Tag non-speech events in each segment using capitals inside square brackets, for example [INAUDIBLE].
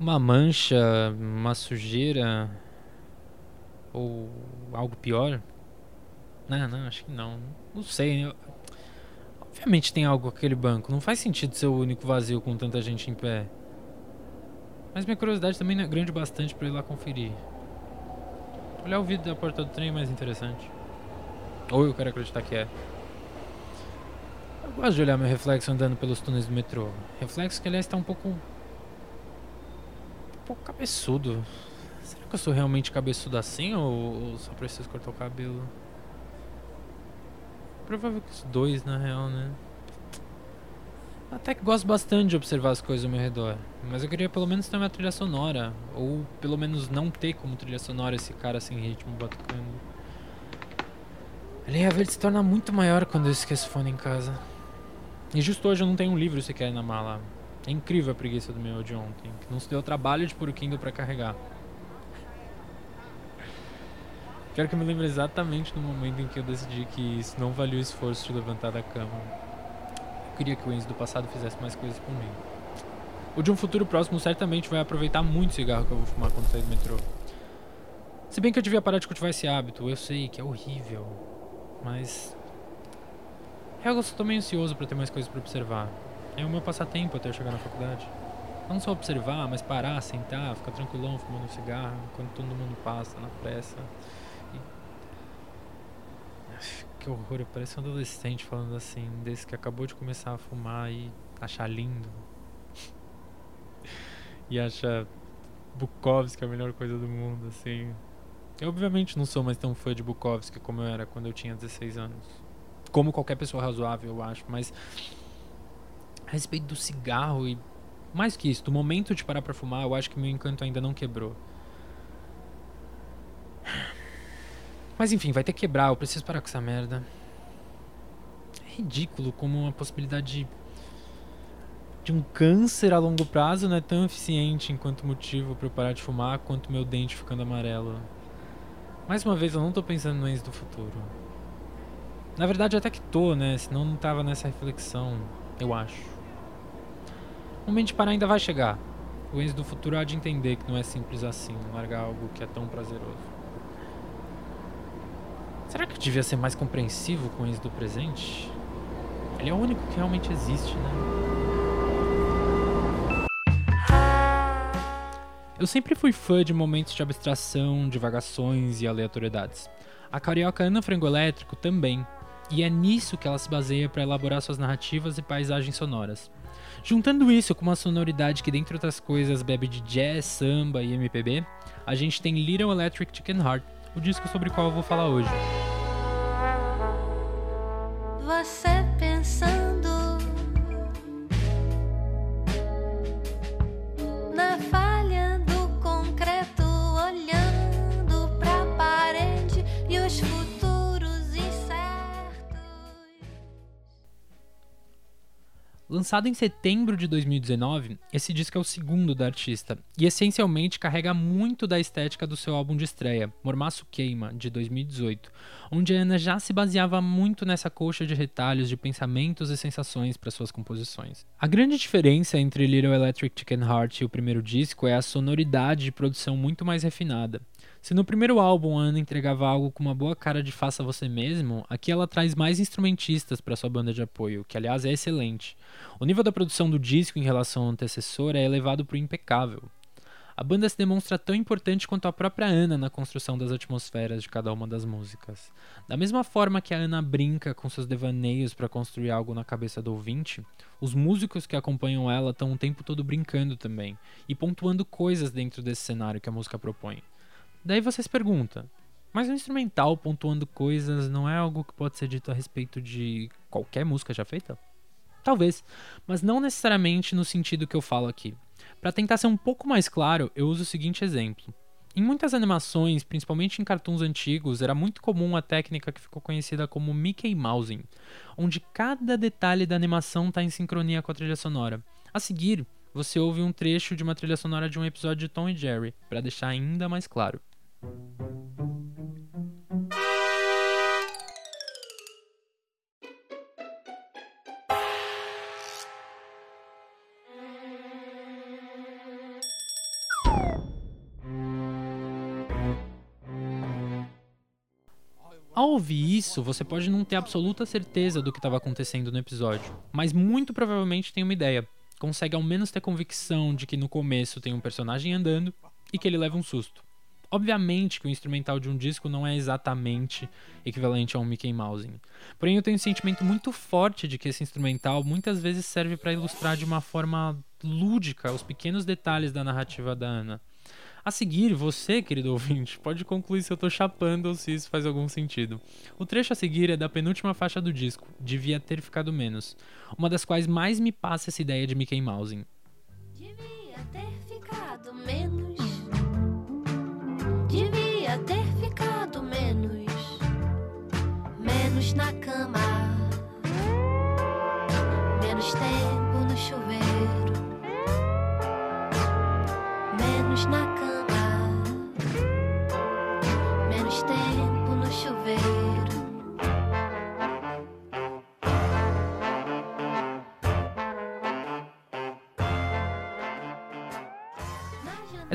uma mancha, uma sujeira ou algo pior? Não, não, acho que não. Não sei. Eu... Obviamente tem algo com aquele banco. Não faz sentido ser o único vazio com tanta gente em pé. Mas minha curiosidade também é grande bastante para ir lá conferir. Olhar o vidro da porta do trem é mais interessante. Ou eu quero acreditar que é. Eu gosto de olhar meu reflexo andando pelos túneis do metrô. Reflexo que aliás está um pouco. Pouco cabeçudo. Será que eu sou realmente cabeçudo assim ou, só preciso cortar o cabelo? Provável que os dois na real, né? Até que gosto bastante de observar as coisas ao meu redor. Mas eu queria pelo menos ter uma trilha sonora. Ou pelo menos não ter como trilha sonora esse cara sem ritmo batucando. A linha verde se torna muito maior quando eu esqueço fone em casa. E justo hoje eu não tenho um livro sequer na mala. É incrível a preguiça do meu de ontem. Que não se deu trabalho de pôr o Kindle pra carregar. Quero que eu me lembre exatamente no momento em que eu decidi que isso não valia o esforço de levantar da cama queria que o Enzo do passado fizesse mais coisas por mim. O de um futuro próximo certamente vai aproveitar muito o cigarro que eu vou fumar quando sair do metrô. Se bem que eu devia parar de cultivar esse hábito, eu sei que é horrível, mas. Eu só tô meio ansioso para ter mais coisas para observar. É o meu passatempo até eu chegar na faculdade. Não só observar, mas parar, sentar, ficar tranquilão fumando um cigarro, enquanto todo mundo passa na pressa. Que horror, parece um adolescente falando assim, desse que acabou de começar a fumar e achar lindo. e acha Bukowski a melhor coisa do mundo, assim. Eu obviamente não sou mais tão fã de Bukowski como eu era quando eu tinha 16 anos. Como qualquer pessoa razoável, eu acho, mas a respeito do cigarro e mais que isso, do momento de parar para fumar, eu acho que meu encanto ainda não quebrou. Mas enfim, vai ter que quebrar, eu preciso parar com essa merda. É ridículo como a possibilidade de, de um câncer a longo prazo não é tão eficiente enquanto motivo para eu parar de fumar quanto meu dente ficando amarelo. Mais uma vez, eu não tô pensando no ex do futuro. Na verdade, até que tô, né? Senão não tava nessa reflexão, eu acho. O momento de parar ainda vai chegar. O ex do futuro há de entender que não é simples assim largar algo que é tão prazeroso. Será que eu devia ser mais compreensivo com isso do presente? Ele é o único que realmente existe, né? Eu sempre fui fã de momentos de abstração, divagações e aleatoriedades. A carioca Ana Frango Elétrico também, e é nisso que ela se baseia para elaborar suas narrativas e paisagens sonoras. Juntando isso com uma sonoridade que, dentre outras coisas, bebe de jazz, samba e MPB, a gente tem Little Electric Chicken Heart, o disco sobre o qual eu vou falar hoje. Você Lançado em setembro de 2019, esse disco é o segundo da artista e essencialmente carrega muito da estética do seu álbum de estreia, Mormaço Queima, de 2018, onde Ana já se baseava muito nessa coxa de retalhos de pensamentos e sensações para suas composições. A grande diferença entre Little Electric Chicken Heart e o primeiro disco é a sonoridade de produção muito mais refinada. Se no primeiro álbum Ana entregava algo com uma boa cara de faça você mesmo, aqui ela traz mais instrumentistas para sua banda de apoio, que aliás é excelente. O nível da produção do disco em relação ao antecessor é elevado para o impecável. A banda se demonstra tão importante quanto a própria Ana na construção das atmosferas de cada uma das músicas. Da mesma forma que a Ana brinca com seus devaneios para construir algo na cabeça do ouvinte, os músicos que acompanham ela estão o tempo todo brincando também e pontuando coisas dentro desse cenário que a música propõe. Daí você se pergunta, mas o instrumental pontuando coisas não é algo que pode ser dito a respeito de qualquer música já feita? Talvez, mas não necessariamente no sentido que eu falo aqui. Para tentar ser um pouco mais claro, eu uso o seguinte exemplo. Em muitas animações, principalmente em cartoons antigos, era muito comum a técnica que ficou conhecida como Mickey Mousing, onde cada detalhe da animação está em sincronia com a trilha sonora. A seguir, você ouve um trecho de uma trilha sonora de um episódio de Tom e Jerry, para deixar ainda mais claro. Ao ouvir isso, você pode não ter absoluta certeza do que estava acontecendo no episódio, mas muito provavelmente tem uma ideia. Consegue ao menos ter convicção de que no começo tem um personagem andando e que ele leva um susto. Obviamente que o instrumental de um disco não é exatamente equivalente a um Mickey Mouse. Porém, eu tenho um sentimento muito forte de que esse instrumental muitas vezes serve para ilustrar de uma forma lúdica os pequenos detalhes da narrativa da Ana. A seguir, você, querido ouvinte, pode concluir se eu tô chapando ou se isso faz algum sentido. O trecho a seguir é da penúltima faixa do disco, Devia Ter Ficado Menos, uma das quais mais me passa essa ideia de Mickey Mouse. Devia ter ficado menos menos na cama, menos tempo no chuveiro, menos na cama,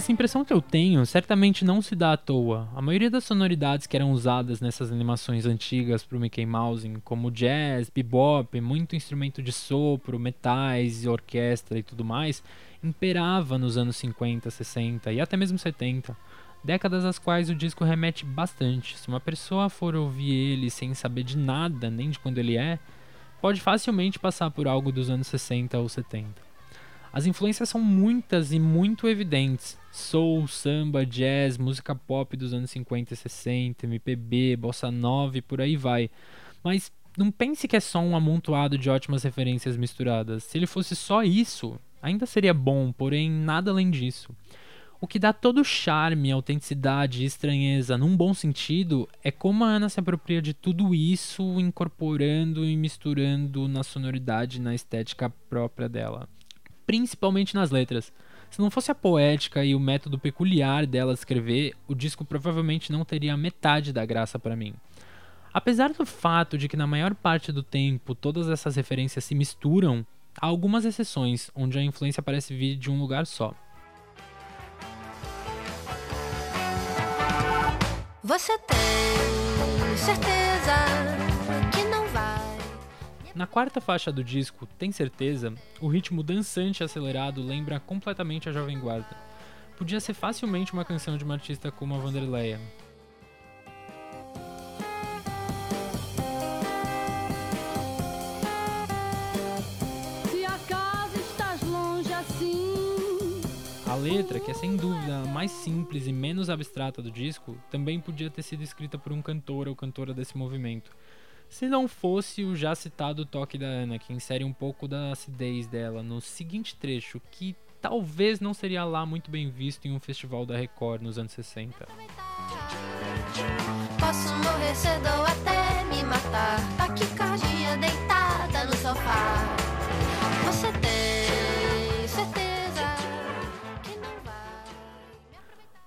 Essa impressão que eu tenho certamente não se dá à toa. A maioria das sonoridades que eram usadas nessas animações antigas para o Mickey Mouse, como jazz, bebop, muito instrumento de sopro, metais, orquestra e tudo mais, imperava nos anos 50, 60 e até mesmo 70. Décadas às quais o disco remete bastante. Se uma pessoa for ouvir ele sem saber de nada, nem de quando ele é, pode facilmente passar por algo dos anos 60 ou 70. As influências são muitas e muito evidentes. Soul, samba, jazz, música pop dos anos 50 e 60, MPB, bossa nova e por aí vai. Mas não pense que é só um amontoado de ótimas referências misturadas. Se ele fosse só isso, ainda seria bom, porém nada além disso. O que dá todo o charme, autenticidade e estranheza num bom sentido é como a Ana se apropria de tudo isso, incorporando e misturando na sonoridade e na estética própria dela principalmente nas letras. Se não fosse a poética e o método peculiar dela escrever, o disco provavelmente não teria metade da graça para mim. Apesar do fato de que na maior parte do tempo todas essas referências se misturam, há algumas exceções onde a influência parece vir de um lugar só. Você tem certeza na quarta faixa do disco, Tem Certeza, o ritmo dançante e acelerado lembra completamente a Jovem Guarda. Podia ser facilmente uma canção de uma artista como a Vanderleia. Assim. A letra, que é sem dúvida a mais simples e menos abstrata do disco, também podia ter sido escrita por um cantor ou cantora desse movimento se não fosse o já citado toque da Ana, que insere um pouco da acidez dela no seguinte trecho, que talvez não seria lá muito bem visto em um festival da Record nos anos 60. Posso morrer cedo até me matar,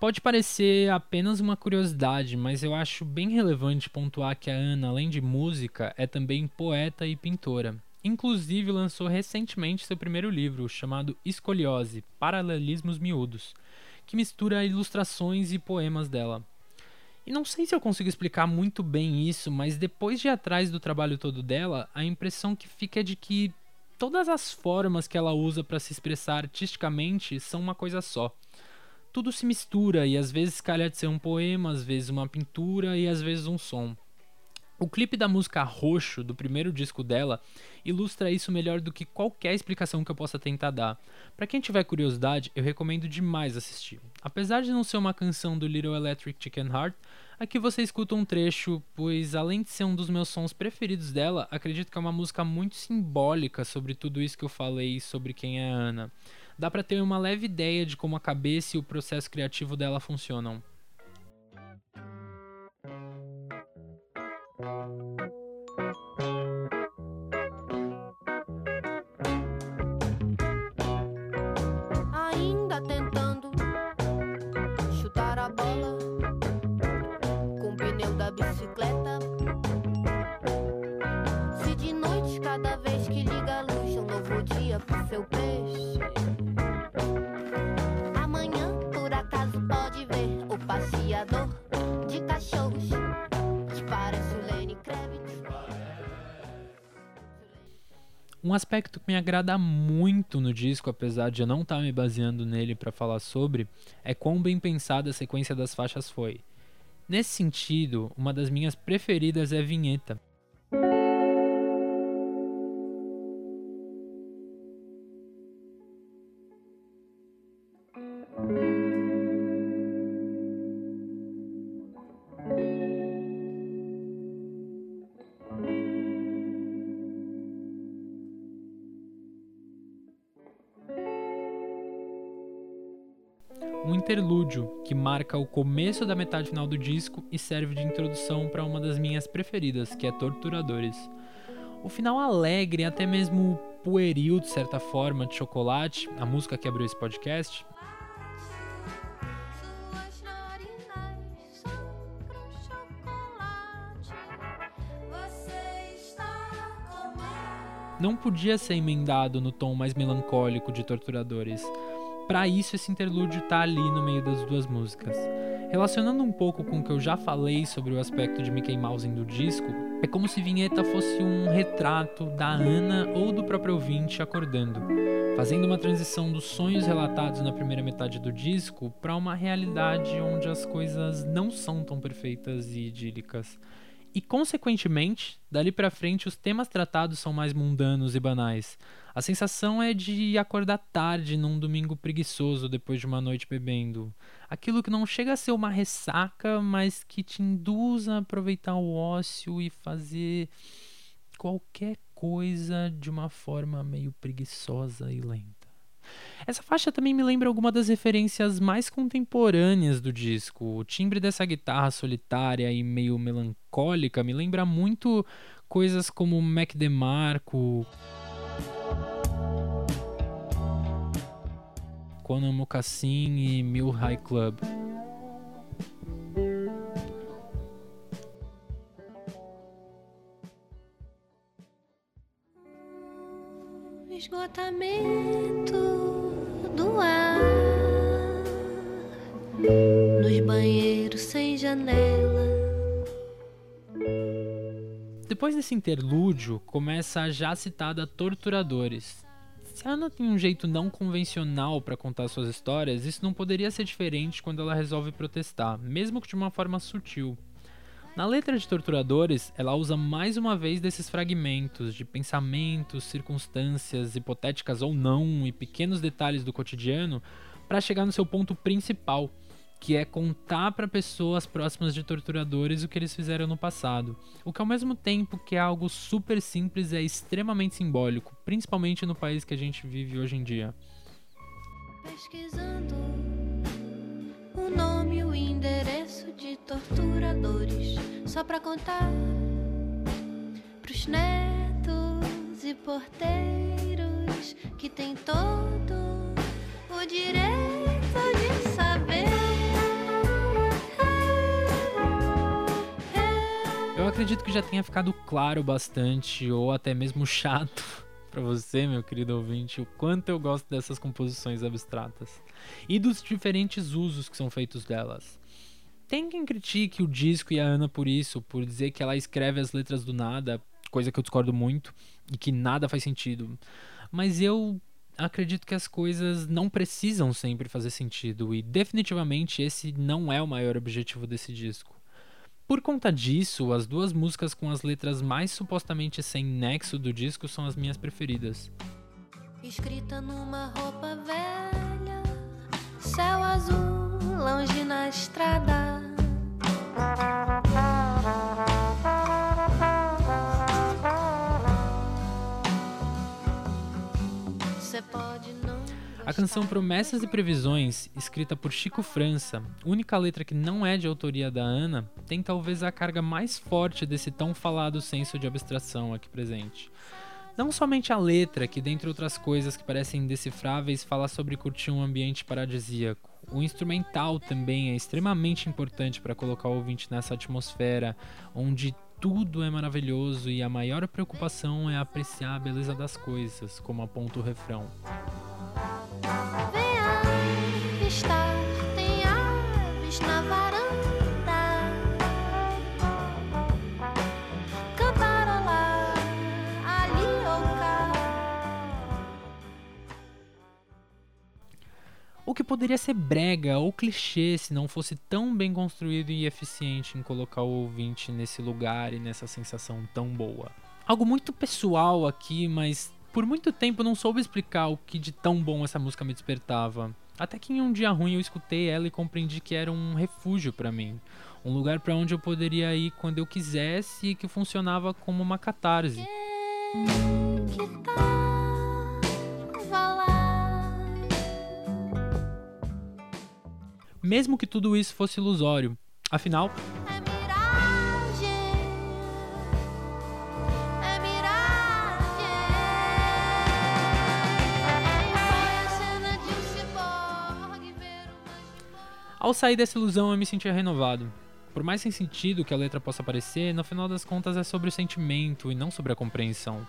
Pode parecer apenas uma curiosidade, mas eu acho bem relevante pontuar que a Ana, além de música, é também poeta e pintora. Inclusive lançou recentemente seu primeiro livro, chamado Escoliose Paralelismos Miúdos, que mistura ilustrações e poemas dela. E não sei se eu consigo explicar muito bem isso, mas depois de ir atrás do trabalho todo dela, a impressão que fica é de que todas as formas que ela usa para se expressar artisticamente são uma coisa só tudo se mistura e às vezes calha de ser um poema, às vezes uma pintura e às vezes um som. O clipe da música Roxo, do primeiro disco dela, ilustra isso melhor do que qualquer explicação que eu possa tentar dar. Para quem tiver curiosidade, eu recomendo demais assistir. Apesar de não ser uma canção do Little Electric Chicken Heart, aqui você escuta um trecho, pois além de ser um dos meus sons preferidos dela, acredito que é uma música muito simbólica sobre tudo isso que eu falei sobre quem é Ana dá para ter uma leve ideia de como a cabeça e o processo criativo dela funcionam. Um aspecto que me agrada muito no disco, apesar de eu não estar me baseando nele para falar sobre, é quão bem pensada a sequência das faixas foi. Nesse sentido, uma das minhas preferidas é a vinheta, um interlúdio que marca o começo da metade final do disco e serve de introdução para uma das minhas preferidas, que é Torturadores. O final alegre, até mesmo pueril de certa forma, de Chocolate, a música que abriu esse podcast, não podia ser emendado no tom mais melancólico de Torturadores. Para isso, esse interlúdio tá ali no meio das duas músicas. Relacionando um pouco com o que eu já falei sobre o aspecto de Mickey Mouse do disco, é como se Vinheta fosse um retrato da Ana ou do próprio ouvinte acordando, fazendo uma transição dos sonhos relatados na primeira metade do disco para uma realidade onde as coisas não são tão perfeitas e idílicas. E, consequentemente, dali para frente os temas tratados são mais mundanos e banais. A sensação é de acordar tarde num domingo preguiçoso depois de uma noite bebendo. Aquilo que não chega a ser uma ressaca, mas que te induz a aproveitar o ócio e fazer qualquer coisa de uma forma meio preguiçosa e lenta. Essa faixa também me lembra alguma das referências mais contemporâneas do disco. O timbre dessa guitarra solitária e meio melancólica me lembra muito coisas como Mac DeMarco, Conan Mocassin e Mill High Club. esgotamento nos banheiros sem janela. Depois desse interlúdio, começa a já citada Torturadores. Se a Ana tem um jeito não convencional para contar suas histórias, isso não poderia ser diferente quando ela resolve protestar, mesmo que de uma forma sutil. Na letra de Torturadores, ela usa mais uma vez desses fragmentos de pensamentos, circunstâncias, hipotéticas ou não, e pequenos detalhes do cotidiano para chegar no seu ponto principal, que é contar para pessoas próximas de torturadores o que eles fizeram no passado. O que ao mesmo tempo que é algo super simples é extremamente simbólico, principalmente no país que a gente vive hoje em dia. Pesquisando o nome o endereço de torturadores, só para contar pros netos e porteiros que tem todo o direito de saber. Eu acredito que já tenha ficado claro bastante, ou até mesmo [LAUGHS] chato, para você, meu querido ouvinte, o quanto eu gosto dessas composições abstratas e dos diferentes usos que são feitos delas. Tem quem critique o disco e a Ana por isso, por dizer que ela escreve as letras do nada, coisa que eu discordo muito e que nada faz sentido. Mas eu acredito que as coisas não precisam sempre fazer sentido e definitivamente esse não é o maior objetivo desse disco. Por conta disso, as duas músicas com as letras mais supostamente sem nexo do disco são as minhas preferidas. Escrita numa roupa velha, céu azul, longe na estrada. A canção Promessas e Previsões, escrita por Chico França, única letra que não é de autoria da Ana, tem talvez a carga mais forte desse tão falado senso de abstração aqui presente. Não somente a letra, que dentre outras coisas que parecem indecifráveis, fala sobre curtir um ambiente paradisíaco. O instrumental também é extremamente importante para colocar o ouvinte nessa atmosfera, onde tudo é maravilhoso e a maior preocupação é apreciar a beleza das coisas, como aponta o refrão. Vem avistar, que poderia ser brega ou clichê se não fosse tão bem construído e eficiente em colocar o ouvinte nesse lugar e nessa sensação tão boa. Algo muito pessoal aqui, mas por muito tempo não soube explicar o que de tão bom essa música me despertava. Até que em um dia ruim eu escutei ela e compreendi que era um refúgio para mim, um lugar para onde eu poderia ir quando eu quisesse e que funcionava como uma catarse. Que tava Mesmo que tudo isso fosse ilusório. Afinal, É ao sair dessa ilusão eu me sentia renovado. Por mais sem sentido que a letra possa parecer, no final das contas é sobre o sentimento e não sobre a compreensão.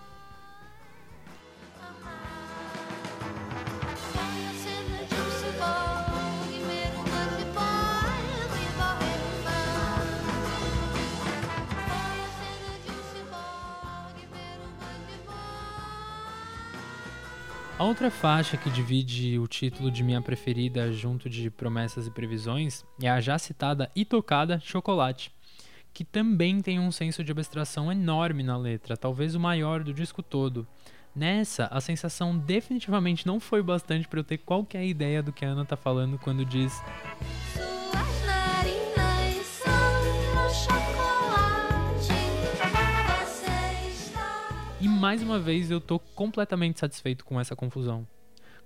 A outra faixa que divide o título de minha preferida junto de Promessas e Previsões é a já citada e tocada Chocolate, que também tem um senso de abstração enorme na letra, talvez o maior do disco todo. Nessa, a sensação definitivamente não foi bastante para eu ter qualquer ideia do que a Ana tá falando quando diz mais uma vez eu tô completamente satisfeito com essa confusão.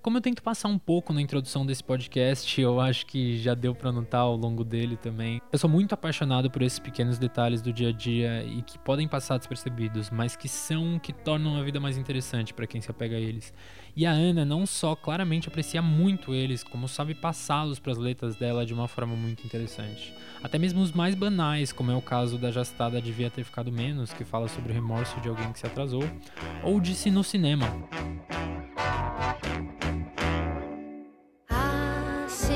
Como eu tento passar um pouco na introdução desse podcast, eu acho que já deu pra notar ao longo dele também. Eu sou muito apaixonado por esses pequenos detalhes do dia a dia e que podem passar despercebidos, mas que são que tornam a vida mais interessante pra quem se apega a eles. E a Ana não só claramente aprecia muito eles, como sabe passá-los pras letras dela de uma forma muito interessante. Até mesmo os mais banais, como é o caso da já citada Devia Ter Ficado Menos, que fala sobre o remorso de alguém que se atrasou, ou de Se no Cinema, Assim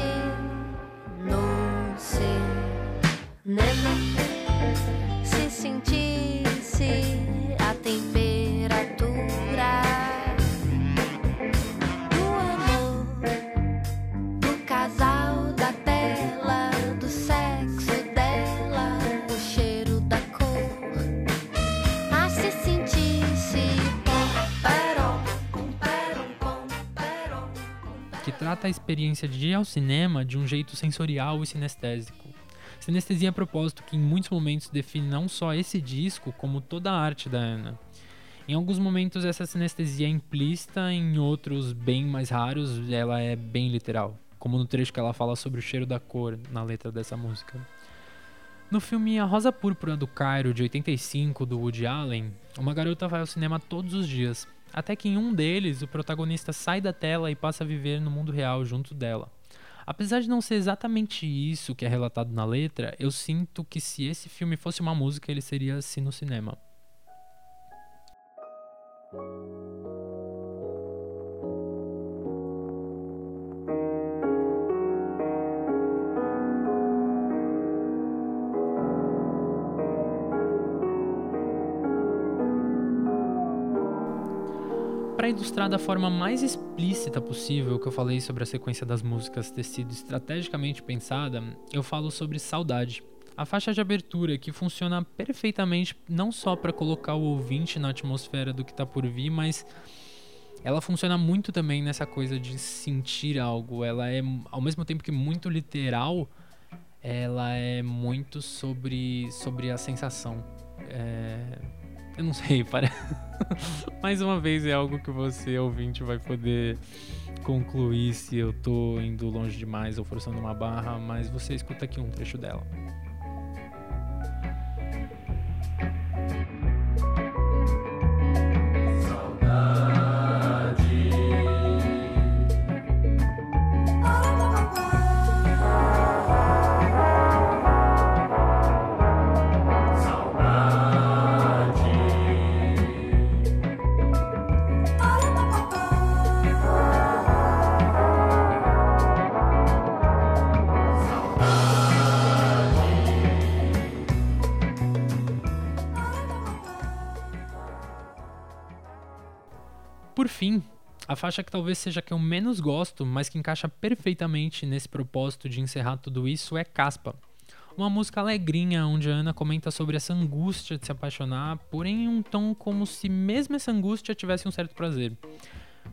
no cinema trata a experiência de ir ao cinema de um jeito sensorial e sinestésico. Sinestesia a propósito que em muitos momentos define não só esse disco, como toda a arte da Ana. Em alguns momentos essa sinestesia é implícita, em outros, bem mais raros, ela é bem literal. Como no trecho que ela fala sobre o cheiro da cor na letra dessa música. No filme A Rosa Púrpura do Cairo, de 85, do Woody Allen, uma garota vai ao cinema todos os dias, até que em um deles o protagonista sai da tela e passa a viver no mundo real junto dela. Apesar de não ser exatamente isso que é relatado na letra, eu sinto que se esse filme fosse uma música, ele seria assim no cinema. Para ilustrar da forma mais explícita possível o que eu falei sobre a sequência das músicas ter sido estrategicamente pensada, eu falo sobre Saudade. A faixa de abertura que funciona perfeitamente não só para colocar o ouvinte na atmosfera do que tá por vir, mas ela funciona muito também nessa coisa de sentir algo. Ela é, ao mesmo tempo que muito literal, ela é muito sobre, sobre a sensação. É, eu não sei, para. [LAUGHS] Mais uma vez é algo que você, ouvinte, vai poder concluir se eu tô indo longe demais ou forçando uma barra, mas você escuta aqui um trecho dela. Fim, A faixa que talvez seja que eu menos gosto, mas que encaixa perfeitamente nesse propósito de encerrar tudo isso é Caspa. Uma música alegrinha, onde a Ana comenta sobre essa angústia de se apaixonar, porém em um tom como se mesmo essa angústia tivesse um certo prazer.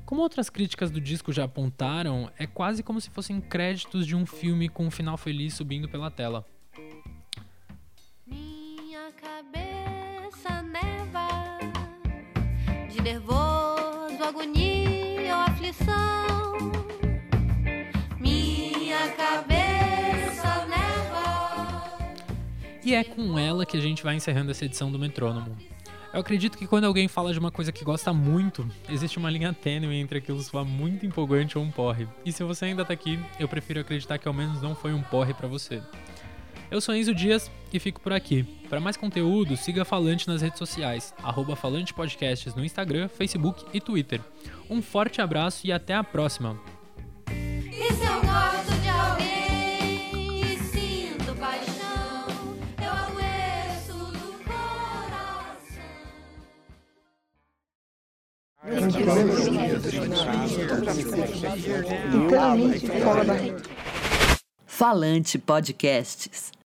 Como outras críticas do disco já apontaram, é quase como se fossem créditos de um filme com um final feliz subindo pela tela. Minha cabeça E é com ela que a gente vai encerrando essa edição do Metrônomo. Eu acredito que quando alguém fala de uma coisa que gosta muito, existe uma linha tênue entre aquilo soar muito empolgante ou um porre. E se você ainda tá aqui, eu prefiro acreditar que ao menos não foi um porre para você. Eu sou Enzo Dias e fico por aqui. Para mais conteúdo, siga Falante nas redes sociais, arroba Falante Podcasts no Instagram, Facebook e Twitter. Um forte abraço e até a próxima! Falante Podcasts.